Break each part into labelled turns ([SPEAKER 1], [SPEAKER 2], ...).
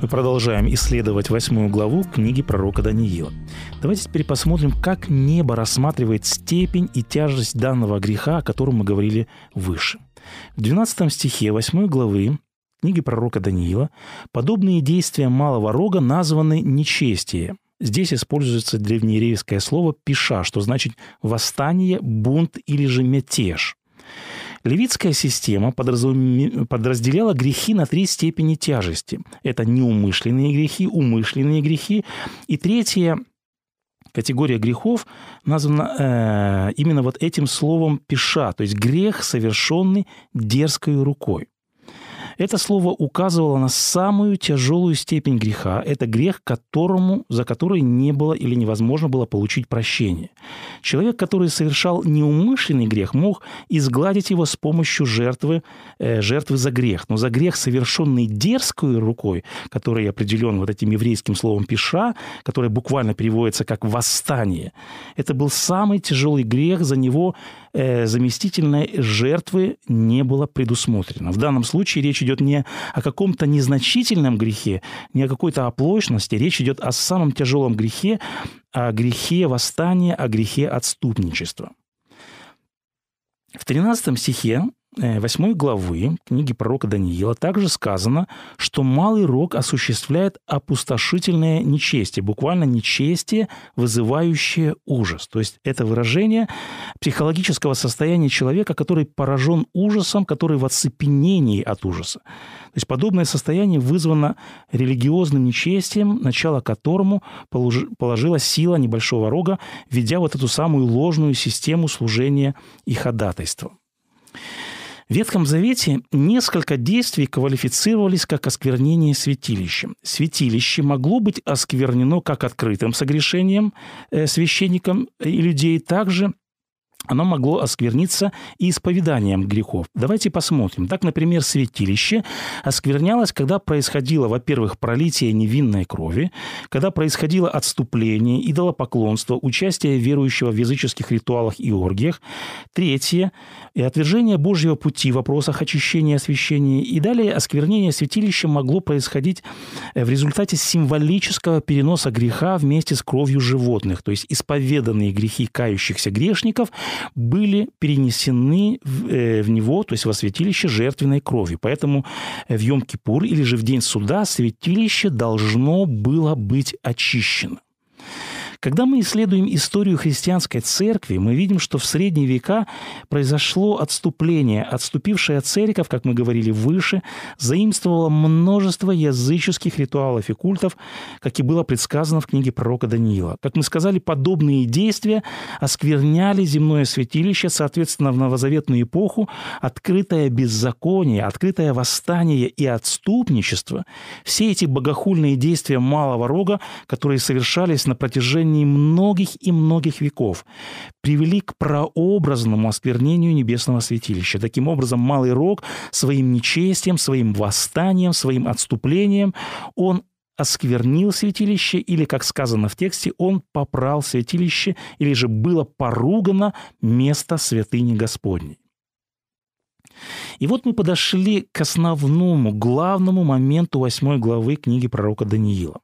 [SPEAKER 1] Мы продолжаем исследовать восьмую главу книги пророка Даниила. Давайте теперь посмотрим, как небо рассматривает степень и тяжесть данного греха, о котором мы говорили выше. В 12 стихе 8 главы книги пророка Даниила подобные действия малого рога названы нечестие. Здесь используется древнееврейское слово «пиша», что значит «восстание», «бунт» или же «мятеж». Левитская система подразделяла грехи на три степени тяжести. Это неумышленные грехи, умышленные грехи. И третья категория грехов названа э, именно вот этим словом «пиша», то есть грех, совершенный дерзкой рукой. Это слово указывало на самую тяжелую степень греха. Это грех, которому, за который не было или невозможно было получить прощение. Человек, который совершал неумышленный грех, мог изгладить его с помощью жертвы, э, жертвы за грех. Но за грех, совершенный дерзкой рукой, который определен вот этим еврейским словом «пиша», который буквально переводится как «восстание», это был самый тяжелый грех, за него заместительной жертвы не было предусмотрено. В данном случае речь идет не о каком-то незначительном грехе, не о какой-то оплошности, речь идет о самом тяжелом грехе, о грехе восстания, о грехе отступничества. В 13 стихе 8 э, главы книги пророка Даниила также сказано, что малый рог осуществляет опустошительное нечестие, буквально нечестие, вызывающее ужас. То есть это выражение психологического состояния человека, который поражен ужасом, который в оцепенении от ужаса. То есть подобное состояние вызвано религиозным нечестием, начало которому положила сила небольшого рога, ведя вот эту самую ложную систему служения и ходатайства. В Ветхом Завете несколько действий квалифицировались как осквернение святилища. Святилище могло быть осквернено как открытым согрешением э, священником и людей, также оно могло оскверниться и исповеданием грехов. Давайте посмотрим. Так, например, святилище осквернялось, когда происходило, во-первых, пролитие невинной крови, когда происходило отступление, идолопоклонство, участие верующего в языческих ритуалах и оргиях. Третье – и отвержение Божьего пути в вопросах очищения и освящения. И далее осквернение святилища могло происходить э, в результате символического переноса греха вместе с кровью животных, то есть исповеданные грехи кающихся грешников – были перенесены в, э, в него, то есть во святилище жертвенной крови. Поэтому в Йом-Кипур или же в день суда святилище должно было быть очищено. Когда мы исследуем историю христианской церкви, мы видим, что в средние века произошло отступление. Отступившая церковь, как мы говорили выше, заимствовала множество языческих ритуалов и культов, как и было предсказано в книге пророка Даниила. Как мы сказали, подобные действия оскверняли земное святилище, соответственно, в новозаветную эпоху открытое беззаконие, открытое восстание и отступничество, все эти богохульные действия малого рога, которые совершались на протяжении протяжении многих и многих веков привели к прообразному осквернению небесного святилища. Таким образом, Малый Рог своим нечестием, своим восстанием, своим отступлением, он осквернил святилище, или, как сказано в тексте, он попрал святилище, или же было поругано место святыни Господней. И вот мы подошли к основному, главному моменту восьмой главы книги пророка Даниила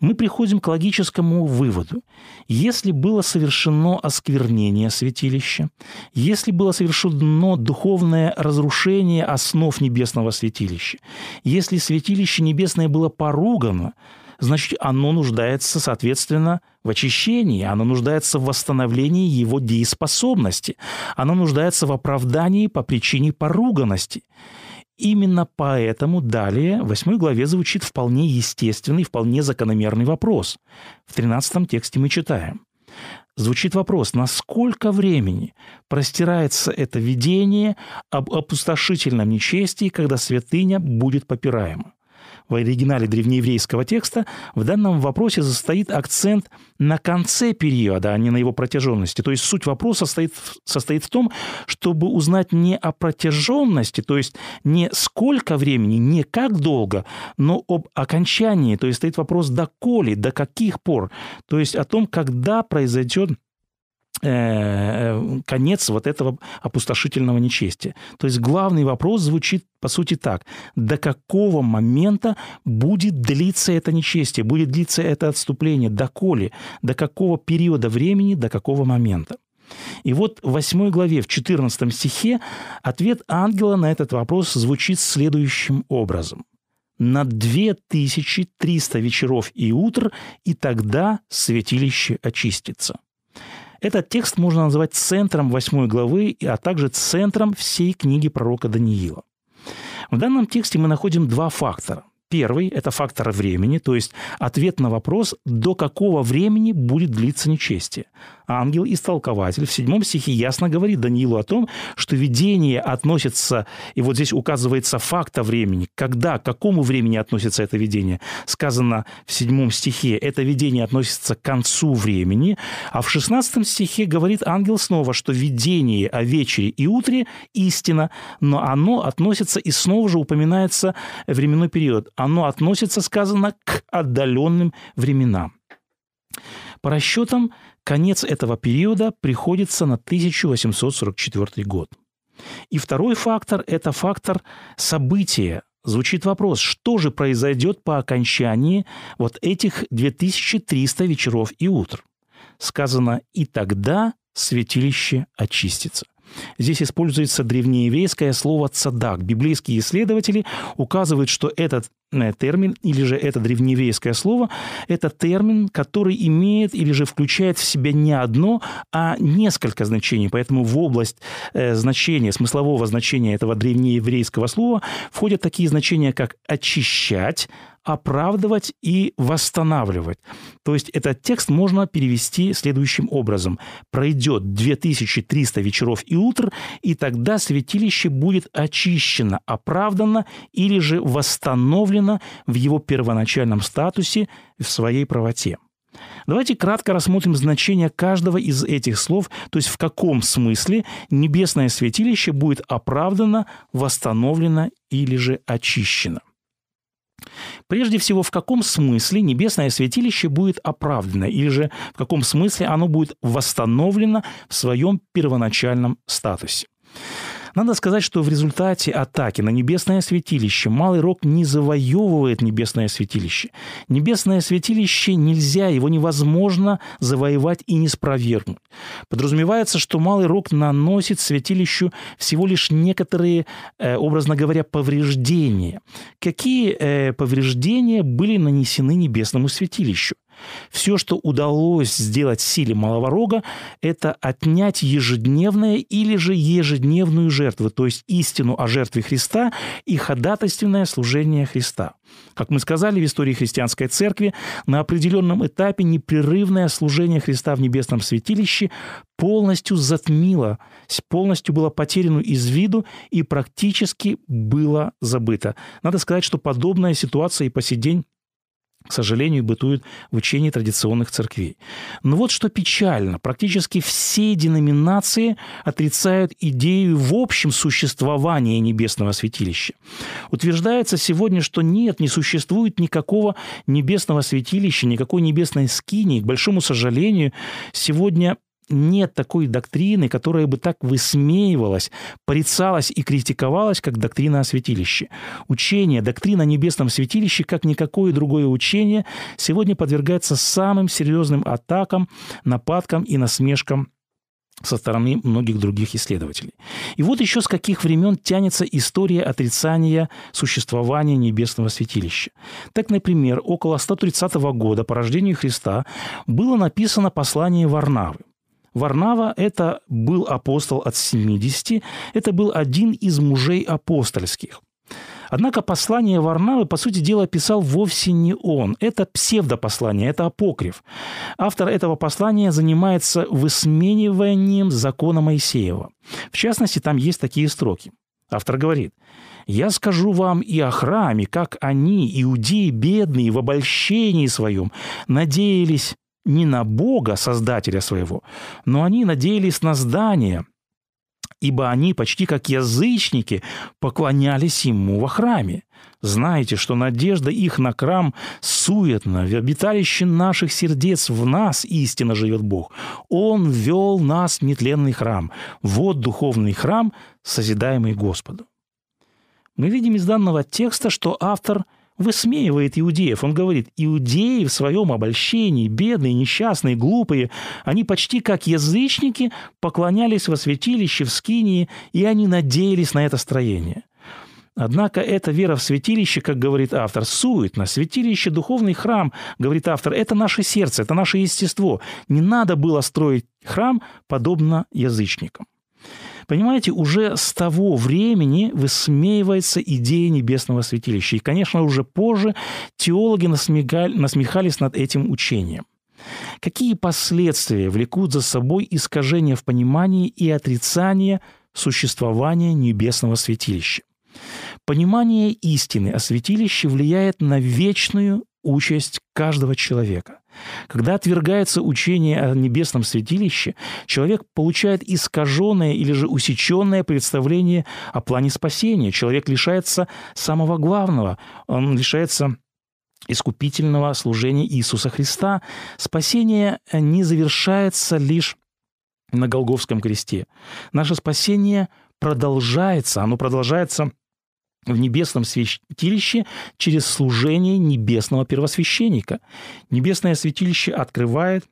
[SPEAKER 1] мы приходим к логическому выводу. Если было совершено осквернение святилища, если было совершено духовное разрушение основ небесного святилища, если святилище небесное было поругано, значит, оно нуждается, соответственно, в очищении, оно нуждается в восстановлении его дееспособности, оно нуждается в оправдании по причине поруганности. Именно поэтому далее в 8 главе звучит вполне естественный, вполне закономерный вопрос. В 13 тексте мы читаем. Звучит вопрос, насколько времени простирается это видение об опустошительном нечестии, когда святыня будет попираема? В оригинале древнееврейского текста, в данном вопросе состоит акцент на конце периода, а не на его протяженности. То есть суть вопроса состоит, состоит в том, чтобы узнать не о протяженности, то есть не сколько времени, не как долго, но об окончании. То есть стоит вопрос доколе, до каких пор. То есть о том, когда произойдет конец вот этого опустошительного нечестия. То есть главный вопрос звучит по сути так. До какого момента будет длиться это нечестие, будет длиться это отступление, доколе, до какого периода времени, до какого момента. И вот в 8 главе, в 14 стихе, ответ ангела на этот вопрос звучит следующим образом. «На 2300 вечеров и утр, и тогда святилище очистится». Этот текст можно назвать центром восьмой главы, а также центром всей книги пророка Даниила. В данном тексте мы находим два фактора. Первый – это фактор времени, то есть ответ на вопрос, до какого времени будет длиться нечестие ангел-истолкователь в седьмом стихе ясно говорит Даниилу о том, что видение относится, и вот здесь указывается факта времени, когда, к какому времени относится это видение. Сказано в седьмом стихе, это видение относится к концу времени, а в шестнадцатом стихе говорит ангел снова, что видение о вечере и утре – истина, но оно относится и снова же упоминается временной период. Оно относится, сказано, к отдаленным временам. По расчетам, конец этого периода приходится на 1844 год. И второй фактор – это фактор события. Звучит вопрос, что же произойдет по окончании вот этих 2300 вечеров и утр? Сказано «и тогда святилище очистится». Здесь используется древнееврейское слово «цадак». Библейские исследователи указывают, что этот э, термин или же это древнееврейское слово – это термин, который имеет или же включает в себя не одно, а несколько значений. Поэтому в область э, значения, смыслового значения этого древнееврейского слова входят такие значения, как «очищать», оправдывать и восстанавливать. То есть этот текст можно перевести следующим образом. Пройдет 2300 вечеров и утр, и тогда святилище будет очищено, оправдано или же восстановлено в его первоначальном статусе в своей правоте. Давайте кратко рассмотрим значение каждого из этих слов, то есть в каком смысле небесное святилище будет оправдано, восстановлено или же очищено. Прежде всего, в каком смысле небесное святилище будет оправдано, или же в каком смысле оно будет восстановлено в своем первоначальном статусе. Надо сказать, что в результате атаки на небесное святилище Малый Рок не завоевывает небесное святилище. Небесное святилище нельзя, его невозможно завоевать и не спровергнуть. Подразумевается, что Малый Рок наносит святилищу всего лишь некоторые, э, образно говоря, повреждения. Какие э, повреждения были нанесены небесному святилищу? Все, что удалось сделать силе малого рога, это отнять ежедневное или же ежедневную жертву, то есть истину о жертве Христа и ходатайственное служение Христа. Как мы сказали в истории христианской церкви, на определенном этапе непрерывное служение Христа в небесном святилище полностью затмило, полностью было потеряно из виду и практически было забыто. Надо сказать, что подобная ситуация и по сей день к сожалению, бытует в учении традиционных церквей. Но вот что печально, практически все деноминации отрицают идею в общем существования небесного святилища. Утверждается сегодня, что нет, не существует никакого небесного святилища, никакой небесной скинии. К большому сожалению, сегодня нет такой доктрины, которая бы так высмеивалась, порицалась и критиковалась, как доктрина о святилище. Учение, доктрина о небесном святилище, как никакое другое учение, сегодня подвергается самым серьезным атакам, нападкам и насмешкам со стороны многих других исследователей. И вот еще с каких времен тянется история отрицания существования небесного святилища. Так, например, около 130 года по рождению Христа было написано послание Варнавы. Варнава – это был апостол от 70, это был один из мужей апостольских. Однако послание Варнавы, по сути дела, писал вовсе не он. Это псевдопослание, это апокриф. Автор этого послания занимается высмеиванием закона Моисеева. В частности, там есть такие строки. Автор говорит, Я скажу вам и о храме, как они, иудеи бедные, в обольщении своем, надеялись не на Бога, Создателя своего, но они надеялись на здание, ибо они почти как язычники поклонялись ему во храме. Знаете, что надежда их на храм суетна, в обиталище наших сердец в нас истинно живет Бог. Он вел нас в нетленный храм. Вот духовный храм, созидаемый Господу. Мы видим из данного текста, что автор – высмеивает иудеев. Он говорит, иудеи в своем обольщении, бедные, несчастные, глупые, они почти как язычники поклонялись во святилище в Скинии, и они надеялись на это строение. Однако эта вера в святилище, как говорит автор, суетно. Святилище, духовный храм, говорит автор, это наше сердце, это наше естество. Не надо было строить храм подобно язычникам. Понимаете, уже с того времени высмеивается идея небесного святилища. И, конечно, уже позже теологи насмехались над этим учением. Какие последствия влекут за собой искажение в понимании и отрицание существования небесного святилища? Понимание истины о святилище влияет на вечную участь каждого человека. Когда отвергается учение о небесном святилище, человек получает искаженное или же усеченное представление о плане спасения. Человек лишается самого главного, он лишается искупительного служения Иисуса Христа. Спасение не завершается лишь на Голговском кресте. Наше спасение продолжается, оно продолжается в небесном святилище через служение небесного первосвященника. Небесное святилище открывает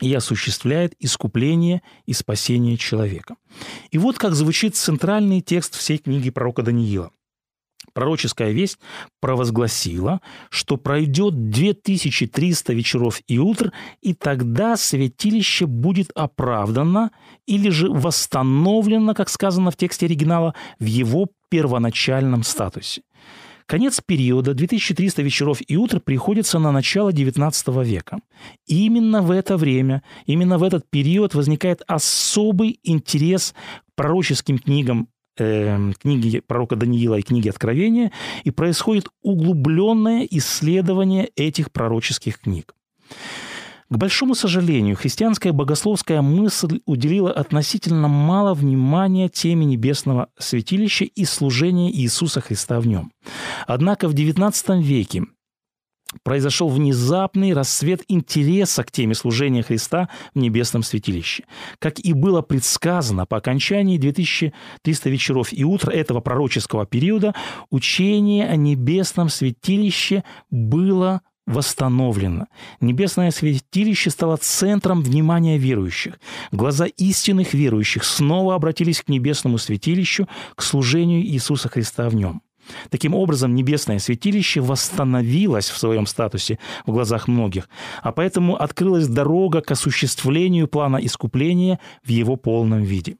[SPEAKER 1] и осуществляет искупление и спасение человека. И вот как звучит центральный текст всей книги пророка Даниила – пророческая весть провозгласила, что пройдет 2300 вечеров и утр, и тогда святилище будет оправдано или же восстановлено, как сказано в тексте оригинала, в его первоначальном статусе. Конец периода 2300 вечеров и утр приходится на начало XIX века. И именно в это время, именно в этот период возникает особый интерес к пророческим книгам э, книги пророка Даниила и книги Откровения, и происходит углубленное исследование этих пророческих книг. К большому сожалению, христианская богословская мысль уделила относительно мало внимания теме небесного святилища и служения Иисуса Христа в нем. Однако в XIX веке произошел внезапный рассвет интереса к теме служения Христа в небесном святилище. Как и было предсказано, по окончании 2300 вечеров и утра этого пророческого периода учение о небесном святилище было восстановлено. Небесное святилище стало центром внимания верующих. Глаза истинных верующих снова обратились к небесному святилищу, к служению Иисуса Христа в нем. Таким образом, небесное святилище восстановилось в своем статусе в глазах многих, а поэтому открылась дорога к осуществлению плана искупления в его полном виде.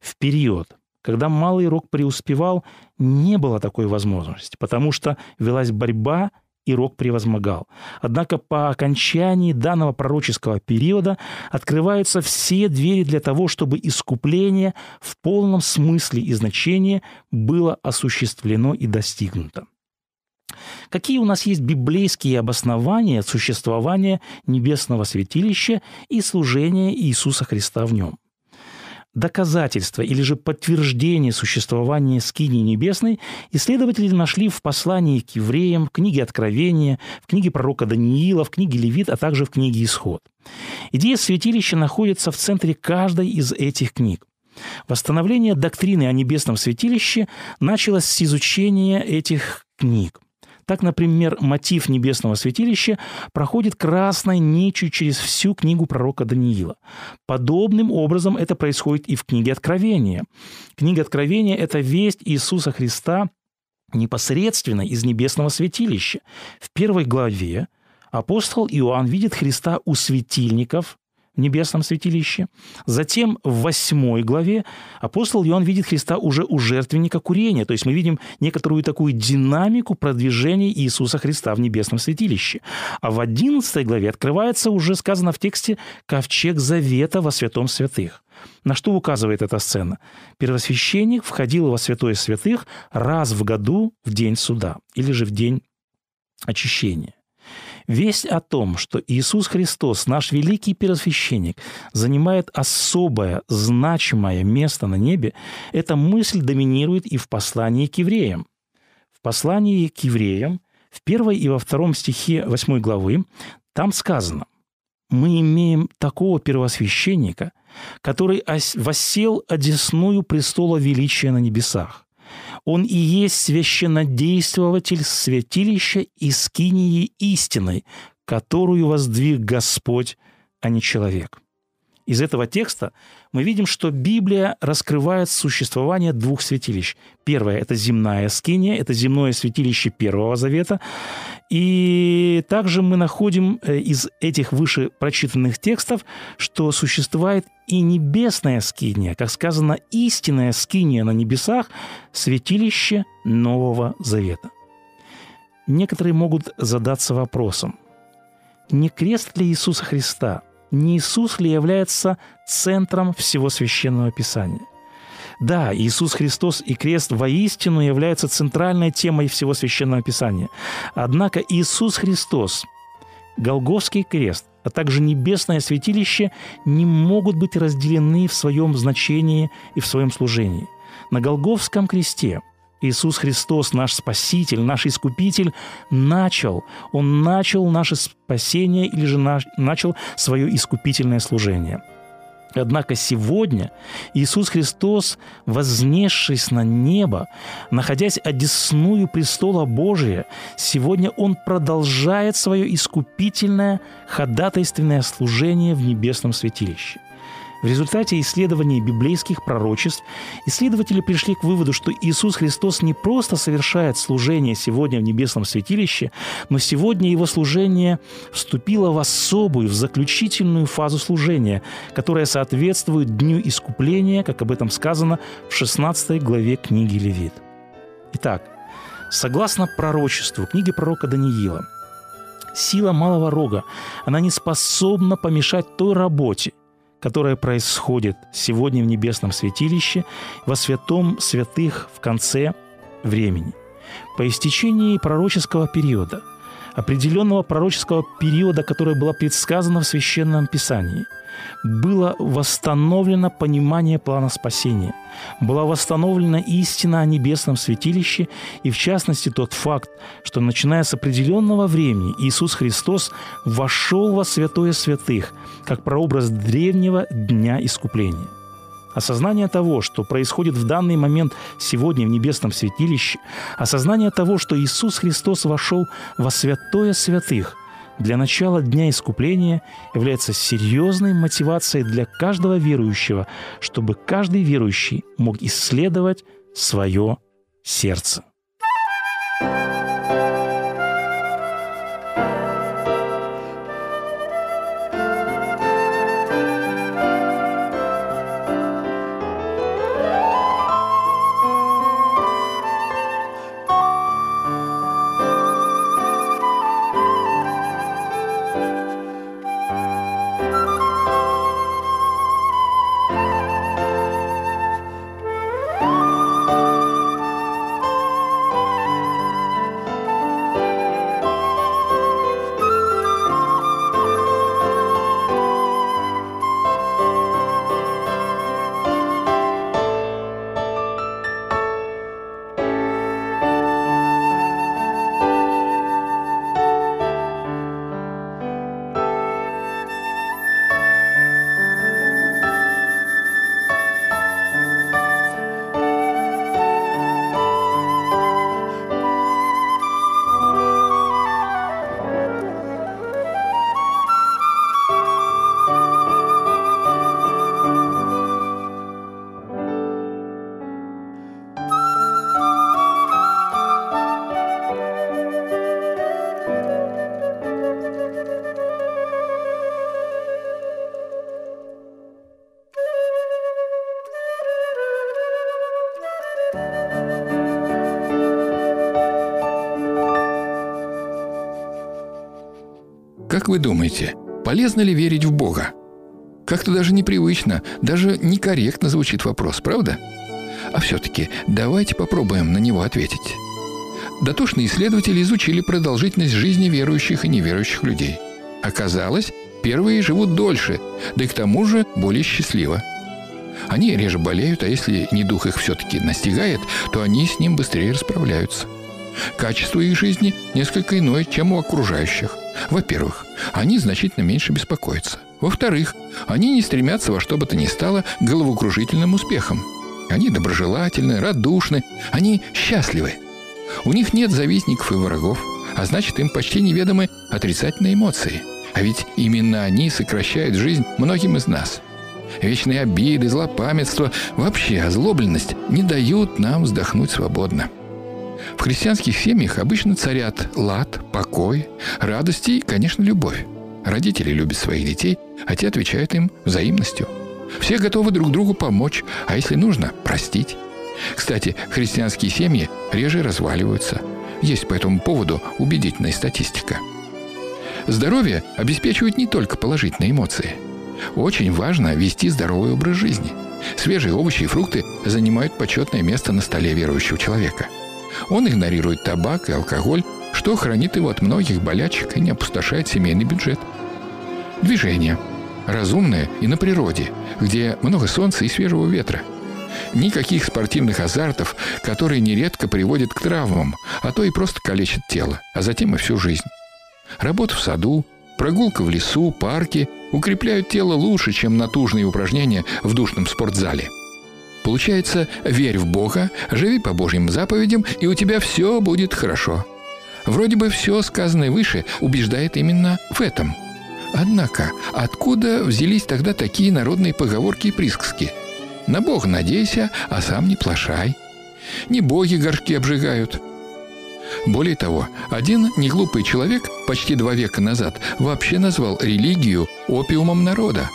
[SPEAKER 1] В период, когда Малый Рок преуспевал, не было такой возможности, потому что велась борьба и Рок превозмогал. Однако по окончании данного пророческого периода открываются все двери для того, чтобы искупление в полном смысле и значении было осуществлено и достигнуто. Какие у нас есть библейские обоснования существования небесного святилища и служения Иисуса Христа в нем? Доказательства или же подтверждение существования скинии небесной исследователи нашли в послании к евреям, в книге Откровения, в книге пророка Даниила, в книге Левит, а также в книге Исход. Идея святилища находится в центре каждой из этих книг. Восстановление доктрины о небесном святилище началось с изучения этих книг – так, например, мотив небесного святилища проходит красной нитью через всю книгу пророка Даниила. Подобным образом это происходит и в книге Откровения. Книга Откровения – это весть Иисуса Христа непосредственно из небесного святилища. В первой главе апостол Иоанн видит Христа у светильников в небесном святилище. Затем в восьмой главе апостол Иоанн видит Христа уже у жертвенника курения. То есть мы видим некоторую такую динамику продвижения Иисуса Христа в небесном святилище. А в одиннадцатой главе открывается уже сказано в тексте «ковчег завета во святом святых». На что указывает эта сцена? Первосвященник входил во святое святых раз в году в день суда или же в день очищения. Весть о том, что Иисус Христос, наш великий первосвященник, занимает особое, значимое место на небе, эта мысль доминирует и в послании к евреям. В послании к евреям, в первой и во втором стихе 8 главы, там сказано, «Мы имеем такого первосвященника, который воссел одесную престола величия на небесах, он и есть священнодействователь святилища и скинии истины, которую воздвиг Господь, а не человек. Из этого текста мы видим, что Библия раскрывает существование двух святилищ. Первое – это земная скиния, это земное святилище Первого Завета. И также мы находим э, из этих выше прочитанных текстов, что существует и небесная скиния, как сказано, истинная скиния на небесах, святилище Нового Завета. Некоторые могут задаться вопросом, не крест ли Иисуса Христа – не Иисус ли является центром всего священного писания? Да, Иисус Христос и крест воистину являются центральной темой всего священного писания. Однако Иисус Христос, Голгофский крест, а также небесное святилище не могут быть разделены в своем значении и в своем служении. На Голговском кресте – Иисус Христос, наш Спаситель, наш Искупитель, начал, Он начал наше спасение или же начал свое искупительное служение. Однако сегодня Иисус Христос, вознесшись на небо, находясь одесную престола Божия, сегодня Он продолжает свое искупительное ходатайственное служение в небесном святилище – в результате исследований библейских пророчеств исследователи пришли к выводу, что Иисус Христос не просто совершает служение сегодня в небесном святилище, но сегодня его служение вступило в особую, в заключительную фазу служения, которая соответствует Дню Искупления, как об этом сказано в 16 главе книги Левит. Итак, согласно пророчеству книги пророка Даниила, сила малого рога, она не способна помешать той работе, которое происходит сегодня в небесном святилище, во святом святых в конце времени. По истечении пророческого периода, определенного пророческого периода, которое было предсказано в Священном Писании – было восстановлено понимание плана спасения, была восстановлена истина о небесном святилище и, в частности, тот факт, что, начиная с определенного времени, Иисус Христос вошел во святое святых, как прообраз древнего дня искупления. Осознание того, что происходит в данный момент сегодня в небесном святилище, осознание того, что Иисус Христос вошел во святое святых, для начала Дня Искупления является серьезной мотивацией для каждого верующего, чтобы каждый верующий мог исследовать свое сердце.
[SPEAKER 2] Вы думаете, полезно ли верить в Бога? Как-то даже непривычно, даже некорректно звучит вопрос, правда? А все-таки давайте попробуем на него ответить. Дотошные исследователи изучили продолжительность жизни верующих и неверующих людей. Оказалось, первые живут дольше, да и к тому же более счастливо. Они реже болеют, а если недух их все-таки настигает, то они с ним быстрее расправляются. Качество их жизни несколько иное, чем у окружающих. Во-первых, они значительно меньше беспокоятся. Во-вторых, они не стремятся во что бы то ни стало головокружительным успехам. Они доброжелательны, радушны, они счастливы. У них нет завистников и врагов, а значит, им почти неведомы отрицательные эмоции. А ведь именно они сокращают жизнь многим из нас. Вечные обиды, злопамятство, вообще озлобленность не дают нам вздохнуть свободно. В христианских семьях обычно царят лад, покой, радость и, конечно, любовь. Родители любят своих детей, а те отвечают им взаимностью. Все готовы друг другу помочь, а если нужно, простить. Кстати, христианские семьи реже разваливаются. Есть по этому поводу убедительная статистика. Здоровье обеспечивает не только положительные эмоции. Очень важно вести здоровый образ жизни. Свежие овощи и фрукты занимают почетное место на столе верующего человека. Он игнорирует табак и алкоголь, что хранит его от многих болячек и не опустошает семейный бюджет. Движение. Разумное и на природе, где много солнца и свежего ветра. Никаких спортивных азартов, которые нередко приводят к травмам, а то и просто калечат тело, а затем и всю жизнь. Работа в саду, прогулка в лесу, парке укрепляют тело лучше, чем натужные упражнения в душном спортзале. Получается, верь в Бога, живи по Божьим заповедям, и у тебя все будет хорошо. Вроде бы все сказанное выше убеждает именно в этом – Однако, откуда взялись тогда такие народные поговорки и присказки? На Бога надейся, а сам не плашай. Не боги горшки обжигают. Более того, один неглупый человек почти два века назад вообще назвал религию опиумом народа.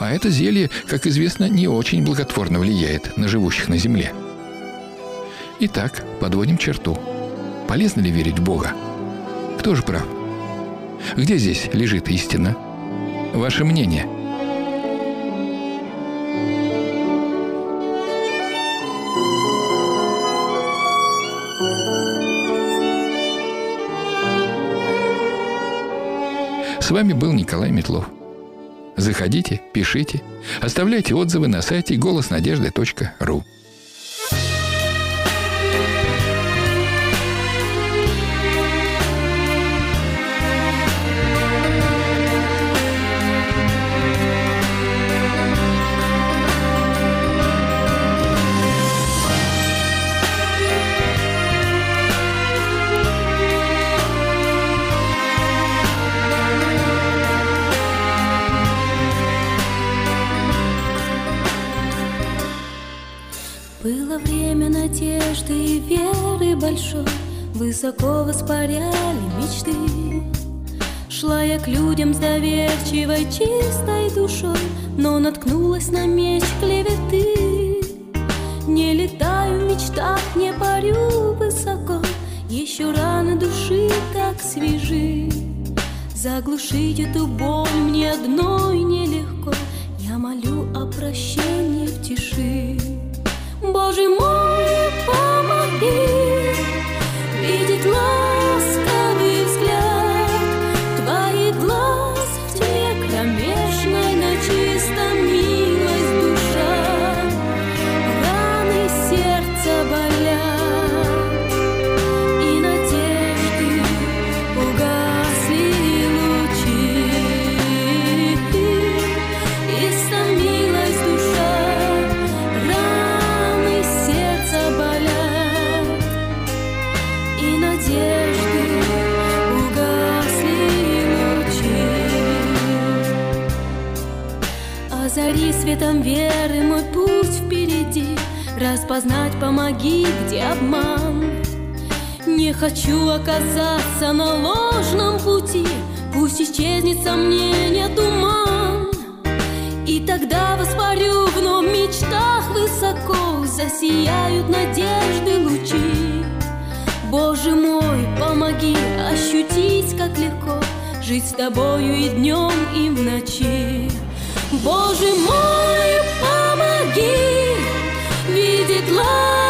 [SPEAKER 2] А это зелье, как известно, не очень благотворно влияет на живущих на земле. Итак, подводим черту. Полезно ли верить в Бога? Кто же прав? Где здесь лежит истина? Ваше мнение? С вами был Николай Метлов. Заходите, пишите, оставляйте отзывы на сайте голоснадежды.ру.
[SPEAKER 3] надежды и веры большой. Высоко воспаряли мечты. Шла я к людям с доверчивой чистой душой Но наткнулась на меч клеветы. Не летаю в мечтах, не парю высоко. Еще раны души так свежи. Заглушить эту боль мне одной нелегко. Я молю о прощении в тиши Боже мой, помоги светом веры мой путь впереди, Распознать помоги, где обман. Не хочу оказаться на ложном пути, Пусть исчезнет сомнение туман. И тогда воспарю вновь в мечтах высоко, Засияют надежды лучи. Боже мой, помоги ощутить, как легко жить с тобою и днем, и в ночи. Боже мой, помоги видеть ласковый